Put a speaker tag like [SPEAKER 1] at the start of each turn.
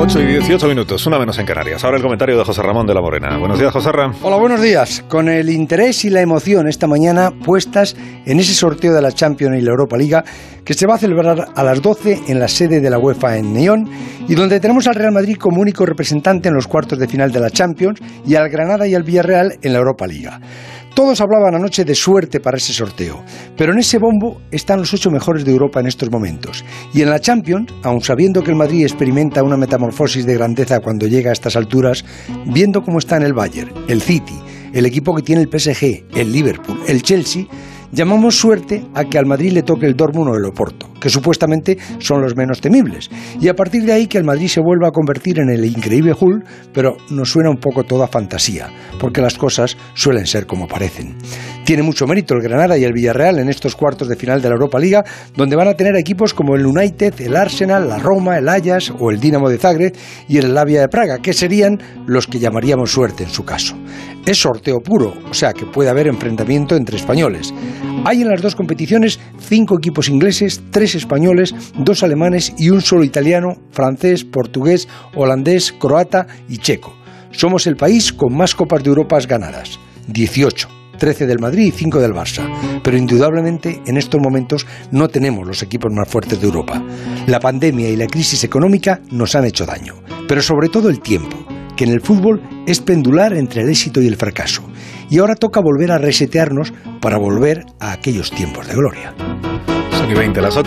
[SPEAKER 1] 8 y 18 minutos, una menos en Canarias. Ahora el comentario de José Ramón de la Morena. Buenos días, José Ramón.
[SPEAKER 2] Hola, buenos días. Con el interés y la emoción esta mañana puestas en ese sorteo de la Champions y la Europa Liga que se va a celebrar a las 12 en la sede de la UEFA en Neón y donde tenemos al Real Madrid como único representante en los cuartos de final de la Champions y al Granada y al Villarreal en la Europa Liga. Todos hablaban anoche de suerte para ese sorteo, pero en ese bombo están los ocho mejores de Europa en estos momentos. Y en la Champions, aun sabiendo que el Madrid experimenta una metamorfosis de grandeza cuando llega a estas alturas, viendo cómo están el Bayern, el City, el equipo que tiene el PSG, el Liverpool, el Chelsea, llamamos suerte a que al Madrid le toque el Dortmund o el Oporto, que supuestamente son los menos temibles. Y a partir de ahí que el Madrid se vuelva a convertir en el increíble Hull, pero nos suena un poco toda fantasía, porque las cosas suelen ser como parecen. Tiene mucho mérito el Granada y el Villarreal en estos cuartos de final de la Europa Liga, donde van a tener equipos como el United, el Arsenal, la Roma, el Ajax o el Dinamo de Zagreb y el Lavia de Praga, que serían los que llamaríamos suerte en su caso. Es sorteo puro, o sea que puede haber enfrentamiento entre españoles. Hay en las dos competiciones cinco equipos ingleses, tres españoles, dos alemanes y un solo italiano, francés, portugués, holandés, croata y checo. Somos el país con más Copas de Europa ganadas, 18. 13 del Madrid y 5 del Barça. Pero indudablemente en estos momentos no tenemos los equipos más fuertes de Europa. La pandemia y la crisis económica nos han hecho daño, pero sobre todo el tiempo, que en el fútbol es pendular entre el éxito y el fracaso. Y ahora toca volver a resetearnos para volver a aquellos tiempos de gloria.
[SPEAKER 1] Son y 20 las 8.